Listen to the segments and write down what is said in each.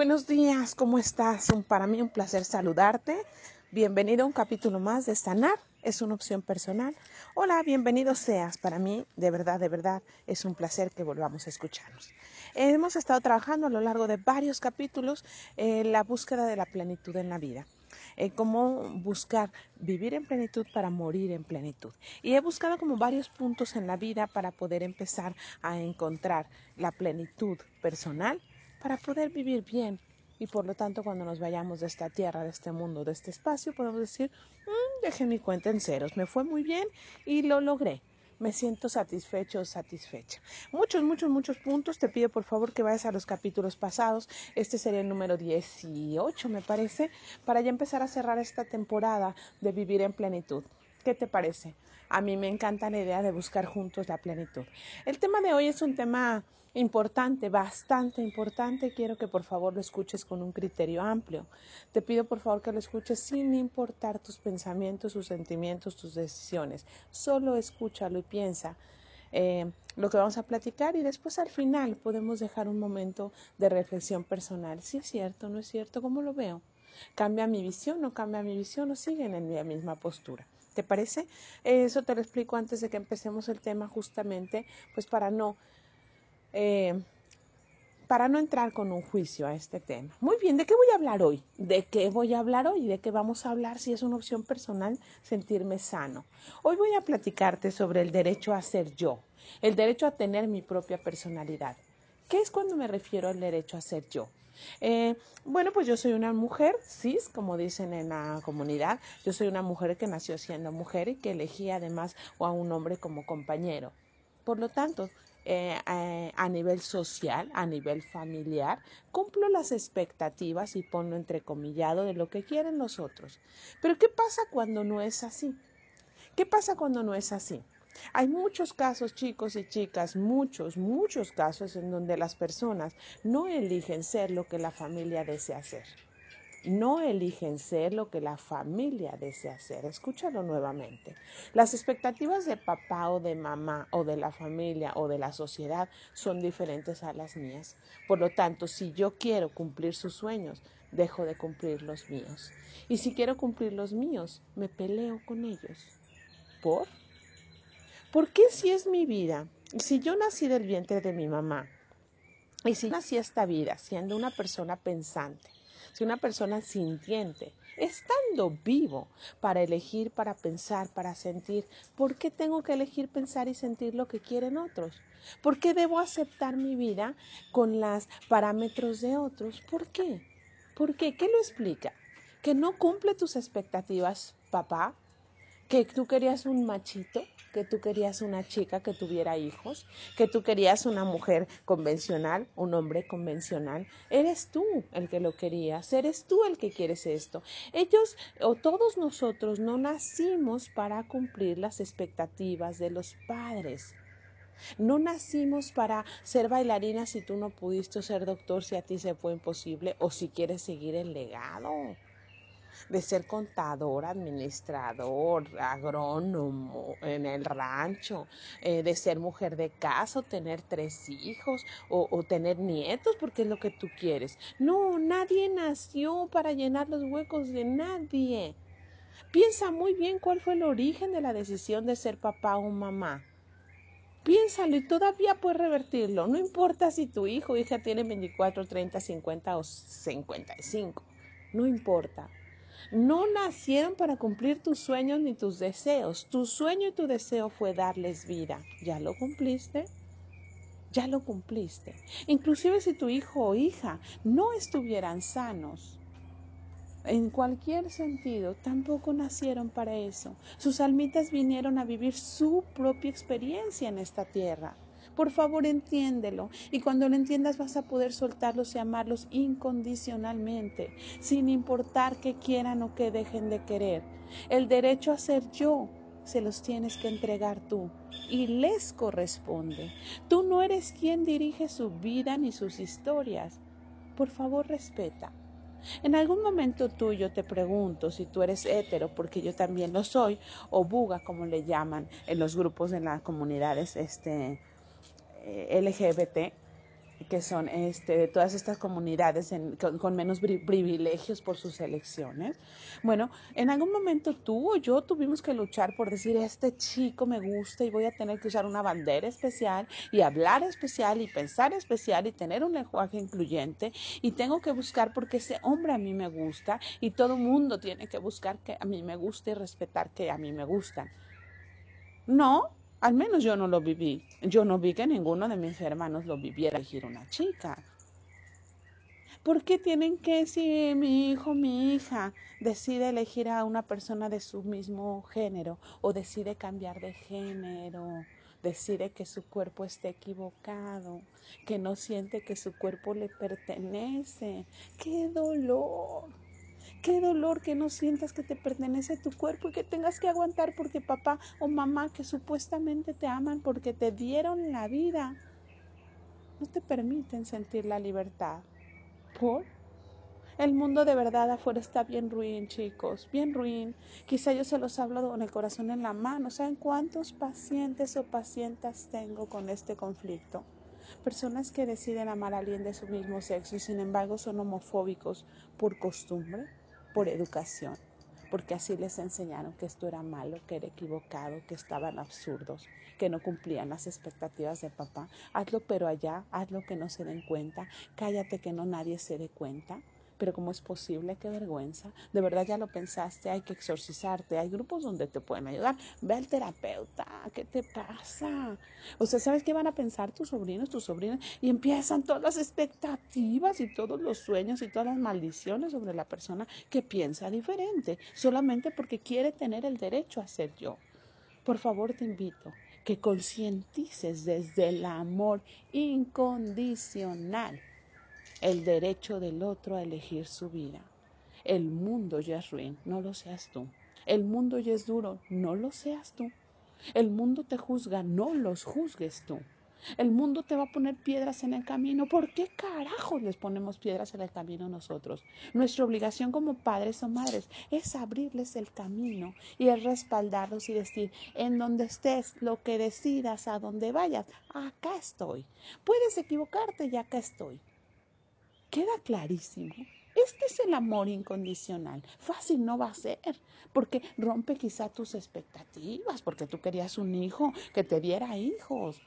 buenos días, ¿cómo estás? Para mí un placer saludarte. Bienvenido a un capítulo más de Sanar, es una opción personal. Hola, bienvenido seas. Para mí, de verdad, de verdad, es un placer que volvamos a escucharnos. Hemos estado trabajando a lo largo de varios capítulos en la búsqueda de la plenitud en la vida. En cómo buscar vivir en plenitud para morir en plenitud. Y he buscado como varios puntos en la vida para poder empezar a encontrar la plenitud personal para poder vivir bien. Y por lo tanto, cuando nos vayamos de esta tierra, de este mundo, de este espacio, podemos decir, mm, dejé mi cuenta en ceros, me fue muy bien y lo logré. Me siento satisfecho o satisfecha. Muchos, muchos, muchos puntos. Te pido por favor que vayas a los capítulos pasados. Este sería el número 18, me parece, para ya empezar a cerrar esta temporada de vivir en plenitud. ¿Qué te parece? A mí me encanta la idea de buscar juntos la plenitud. El tema de hoy es un tema importante, bastante importante. Quiero que por favor lo escuches con un criterio amplio. Te pido por favor que lo escuches sin importar tus pensamientos, tus sentimientos, tus decisiones. Solo escúchalo y piensa eh, lo que vamos a platicar y después al final podemos dejar un momento de reflexión personal. Si es cierto, no es cierto, ¿cómo lo veo? ¿Cambia mi visión? ¿No cambia mi visión? ¿O siguen en la misma postura? ¿Te parece? Eso te lo explico antes de que empecemos el tema justamente, pues para no eh, para no entrar con un juicio a este tema. Muy bien, ¿de qué voy a hablar hoy? ¿De qué voy a hablar hoy? ¿De qué vamos a hablar si es una opción personal sentirme sano? Hoy voy a platicarte sobre el derecho a ser yo, el derecho a tener mi propia personalidad. ¿Qué es cuando me refiero al derecho a ser yo? Eh, bueno, pues yo soy una mujer cis, como dicen en la comunidad. Yo soy una mujer que nació siendo mujer y que elegí además a un hombre como compañero. Por lo tanto, eh, a nivel social, a nivel familiar, cumplo las expectativas y pongo entrecomillado de lo que quieren los otros. Pero ¿qué pasa cuando no es así? ¿Qué pasa cuando no es así? Hay muchos casos, chicos y chicas, muchos, muchos casos en donde las personas no eligen ser lo que la familia desea ser no eligen ser lo que la familia desea ser. Escúchalo nuevamente. Las expectativas de papá o de mamá o de la familia o de la sociedad son diferentes a las mías. Por lo tanto, si yo quiero cumplir sus sueños, dejo de cumplir los míos. Y si quiero cumplir los míos, me peleo con ellos. ¿Por? ¿Por qué si es mi vida? Si yo nací del vientre de mi mamá, y si nací esta vida siendo una persona pensante, si una persona sintiente, estando vivo para elegir, para pensar, para sentir, ¿por qué tengo que elegir pensar y sentir lo que quieren otros? ¿Por qué debo aceptar mi vida con los parámetros de otros? ¿Por qué? ¿Por qué? ¿Qué lo explica? ¿Que no cumple tus expectativas, papá? ¿Que tú querías un machito? que tú querías una chica que tuviera hijos, que tú querías una mujer convencional, un hombre convencional. Eres tú el que lo querías, eres tú el que quieres esto. Ellos o todos nosotros no nacimos para cumplir las expectativas de los padres. No nacimos para ser bailarina si tú no pudiste ser doctor, si a ti se fue imposible o si quieres seguir el legado de ser contador, administrador, agrónomo en el rancho, eh, de ser mujer de casa o tener tres hijos o, o tener nietos porque es lo que tú quieres. No, nadie nació para llenar los huecos de nadie. Piensa muy bien cuál fue el origen de la decisión de ser papá o mamá. Piénsalo y todavía puedes revertirlo. No importa si tu hijo o hija tiene 24, 30, 50 o 55. No importa. No nacieron para cumplir tus sueños ni tus deseos. Tu sueño y tu deseo fue darles vida. ¿Ya lo cumpliste? Ya lo cumpliste. Inclusive si tu hijo o hija no estuvieran sanos, en cualquier sentido, tampoco nacieron para eso. Sus almitas vinieron a vivir su propia experiencia en esta tierra. Por favor, entiéndelo. Y cuando lo entiendas vas a poder soltarlos y amarlos incondicionalmente, sin importar que quieran o que dejen de querer. El derecho a ser yo se los tienes que entregar tú y les corresponde. Tú no eres quien dirige su vida ni sus historias. Por favor, respeta. En algún momento tuyo te pregunto si tú eres hétero, porque yo también lo soy, o buga, como le llaman en los grupos de las comunidades este, LGBT, que son este, de todas estas comunidades con, menos privilegios por sus elecciones. Bueno, en algún momento tú o yo tuvimos que luchar por decir, este chico me gusta y voy a tener que usar una bandera especial y hablar especial y pensar especial y tener un lenguaje incluyente y tengo que buscar porque ese hombre a mí me gusta y todo mundo tiene que buscar que a mí me guste y respetar que a mí me gustan. No, al menos yo no lo viví. Yo no vi que ninguno de mis hermanos lo viviera elegir una chica. ¿Por qué tienen que si mi hijo, mi hija decide elegir a una persona de su mismo género o decide cambiar de género, decide que su cuerpo esté equivocado, que no siente que su cuerpo le pertenece? ¡Qué dolor! Qué dolor que no sientas que te pertenece tu cuerpo y que tengas que aguantar porque papá o mamá que supuestamente te aman porque te dieron la vida, no te permiten sentir la libertad. ¿Por? El mundo de verdad afuera está bien ruin, chicos, bien ruin. Quizá yo se los hablo con el corazón en la mano. ¿Saben cuántos pacientes o pacientes tengo con este conflicto? Personas que deciden amar a alguien de su mismo sexo y sin embargo son homofóbicos por costumbre por educación, porque así les enseñaron que esto era malo, que era equivocado, que estaban absurdos, que no cumplían las expectativas de papá. Hazlo pero allá, hazlo que no se den cuenta, cállate que no nadie se dé cuenta. Pero ¿cómo es posible? Qué vergüenza. De verdad ya lo pensaste, hay que exorcizarte. Hay grupos donde te pueden ayudar. Ve al terapeuta, ¿qué te pasa? O sea, ¿sabes qué van a pensar tus sobrinos, tus sobrinas? Y empiezan todas las expectativas y todos los sueños y todas las maldiciones sobre la persona que piensa diferente, solamente porque quiere tener el derecho a ser yo. Por favor, te invito que concientices desde el amor incondicional el derecho del otro a elegir su vida. El mundo ya es ruin, no lo seas tú. El mundo ya es duro, no lo seas tú. El mundo te juzga, no los juzgues tú. El mundo te va a poner piedras en el camino. ¿Por qué carajos les ponemos piedras en el camino nosotros? Nuestra obligación como padres o madres es abrirles el camino y es respaldarlos y decir, en donde estés, lo que decidas, a donde vayas, acá estoy. Puedes equivocarte y acá estoy. Queda clarísimo. Este es el amor incondicional. Fácil no va a ser, porque rompe quizá tus expectativas, porque tú querías un hijo que te diera hijos,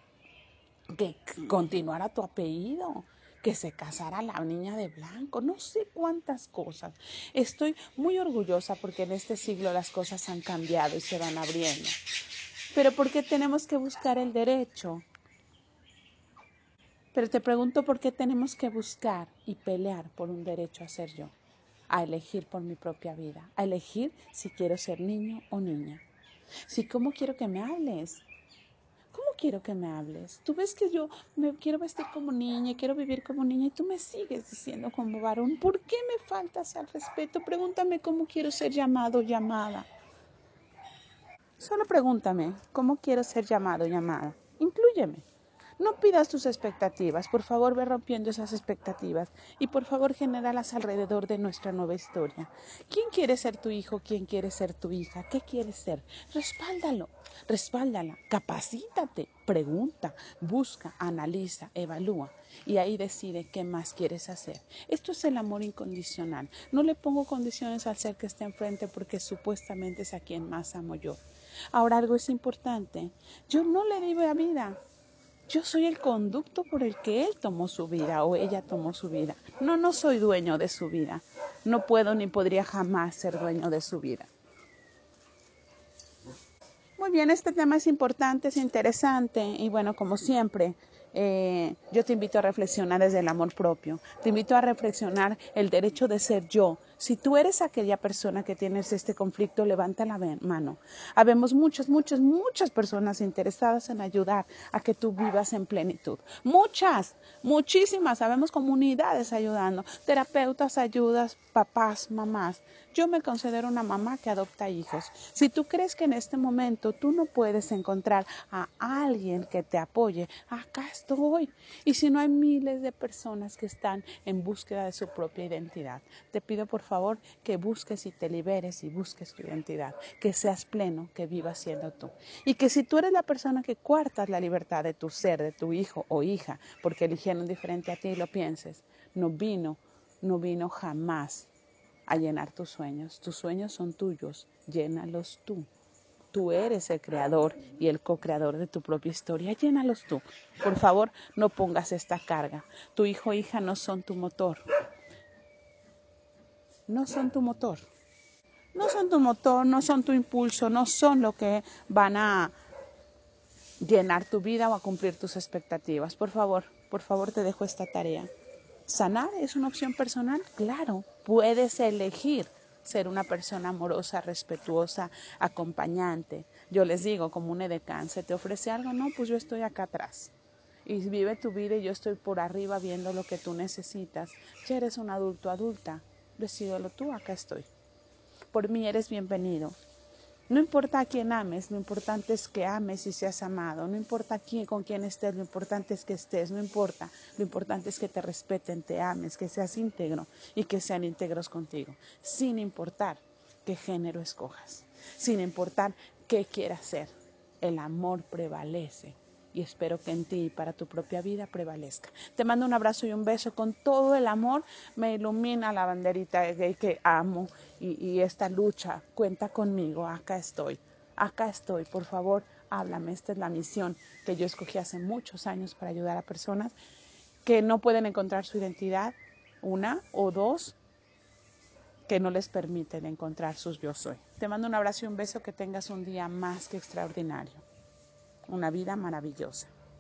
que continuara tu apellido, que se casara la niña de blanco, no sé cuántas cosas. Estoy muy orgullosa porque en este siglo las cosas han cambiado y se van abriendo. Pero ¿por qué tenemos que buscar el derecho pero te pregunto por qué tenemos que buscar y pelear por un derecho a ser yo, a elegir por mi propia vida, a elegir si quiero ser niño o niña. Si cómo quiero que me hables, ¿Cómo quiero que me hables? Tú ves que yo me quiero vestir como niña, quiero vivir como niña y tú me sigues diciendo como varón. ¿Por qué me faltas al respeto? Pregúntame cómo quiero ser llamado o llamada. Solo pregúntame cómo quiero ser llamado o llamada. Inclúyeme. No pidas tus expectativas, por favor ve rompiendo esas expectativas y por favor genéralas alrededor de nuestra nueva historia. ¿Quién quiere ser tu hijo? ¿Quién quiere ser tu hija? ¿Qué quieres ser? Respáldalo, respáldala, capacítate, pregunta, busca, analiza, evalúa y ahí decide qué más quieres hacer. Esto es el amor incondicional. No le pongo condiciones al ser que esté enfrente porque supuestamente es a quien más amo yo. Ahora algo es importante. Yo no le digo a vida, yo soy el conducto por el que él tomó su vida o ella tomó su vida. No, no soy dueño de su vida. No puedo ni podría jamás ser dueño de su vida. Muy bien, este tema es importante, es interesante y bueno, como siempre, eh, yo te invito a reflexionar desde el amor propio. Te invito a reflexionar el derecho de ser yo, si tú eres aquella persona que tienes este conflicto, levanta la mano. Habemos muchas, muchas, muchas personas interesadas en ayudar a que tú vivas en plenitud. Muchas, muchísimas. Sabemos comunidades ayudando, terapeutas ayudas, papás, mamás. Yo me considero una mamá que adopta hijos. Si tú crees que en este momento tú no puedes encontrar a alguien que te apoye, acá estoy. Y si no hay miles de personas que están en búsqueda de su propia identidad, te pido por favor que busques y te liberes y busques tu identidad, que seas pleno, que vivas siendo tú. Y que si tú eres la persona que cuartas la libertad de tu ser, de tu hijo o hija, porque eligieron diferente a ti y lo pienses, no vino, no vino jamás a llenar tus sueños. Tus sueños son tuyos, llénalos tú. Tú eres el creador y el co-creador de tu propia historia. Llénalos tú. Por favor, no pongas esta carga. Tu hijo o hija no son tu motor. No son tu motor. No son tu motor, no son tu impulso, no son lo que van a llenar tu vida o a cumplir tus expectativas. Por favor, por favor te dejo esta tarea. ¿Sanar es una opción personal? Claro, puedes elegir ser una persona amorosa, respetuosa, acompañante. Yo les digo, como un edecán, ¿se te ofrece algo? No, pues yo estoy acá atrás. Y vive tu vida y yo estoy por arriba viendo lo que tú necesitas. Ya eres un adulto, adulta. Decídelo tú, acá estoy. Por mí eres bienvenido. No importa a quién ames, lo importante es que ames y seas amado. No importa quién, con quién estés, lo importante es que estés. No importa, lo importante es que te respeten, te ames, que seas íntegro y que sean íntegros contigo. Sin importar qué género escojas, sin importar qué quieras ser. El amor prevalece y espero que en ti y para tu propia vida prevalezca. Te mando un abrazo y un beso con todo el amor. Me ilumina la banderita gay que amo y, y esta lucha. Cuenta conmigo, acá estoy, acá estoy. Por favor, háblame. Esta es la misión que yo escogí hace muchos años para ayudar a personas que no pueden encontrar su identidad, una o dos, que no les permiten encontrar sus yo soy. Te mando un abrazo y un beso, que tengas un día más que extraordinario una vida maravillosa.